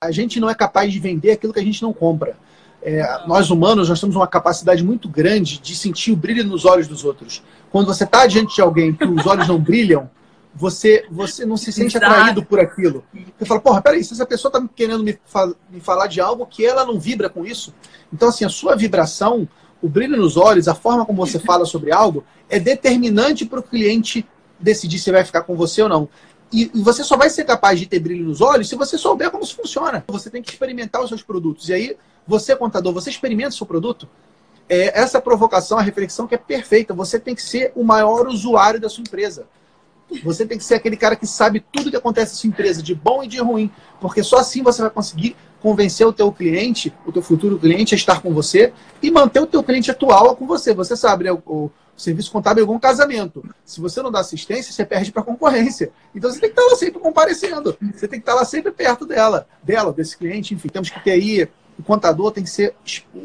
A gente não é capaz de vender aquilo que a gente não compra. É, nós humanos, nós temos uma capacidade muito grande de sentir o brilho nos olhos dos outros. Quando você está diante de alguém que os olhos não brilham, você, você não se sente Exato. atraído por aquilo. Você fala, porra, peraí, se essa pessoa está querendo me, me falar de algo que ela não vibra com isso. Então, assim, a sua vibração, o brilho nos olhos, a forma como você fala sobre algo, é determinante para o cliente decidir se vai ficar com você ou não. E, você só vai ser capaz de ter brilho nos olhos se você souber como isso funciona. Você tem que experimentar os seus produtos. E aí, você, contador, você experimenta o seu produto? É, essa provocação, a reflexão que é perfeita. Você tem que ser o maior usuário da sua empresa. Você tem que ser aquele cara que sabe tudo que acontece na sua empresa, de bom e de ruim. Porque só assim você vai conseguir convencer o teu cliente, o teu futuro cliente, a estar com você e manter o teu cliente atual com você. Você sabe, né? O, serviço contábil é igual um casamento. Se você não dá assistência, você perde para a concorrência. Então você tem que estar lá sempre comparecendo. Você tem que estar lá sempre perto dela, dela, desse cliente. Enfim, temos que ter aí. O contador tem que ser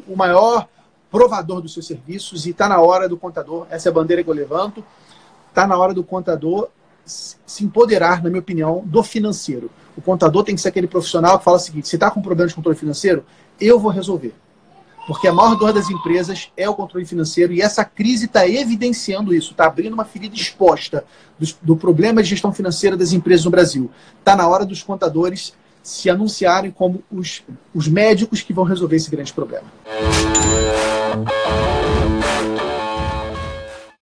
o maior provador dos seus serviços e está na hora do contador. Essa é a bandeira que eu levanto. Está na hora do contador se empoderar, na minha opinião, do financeiro. O contador tem que ser aquele profissional que fala o seguinte: se está com problema de controle financeiro, eu vou resolver. Porque a maior dor das empresas é o controle financeiro e essa crise está evidenciando isso, está abrindo uma ferida exposta do, do, problema de gestão financeira das empresas no Brasil. Está na hora dos contadores se anunciarem como os, os médicos que vão resolver esse grande problema.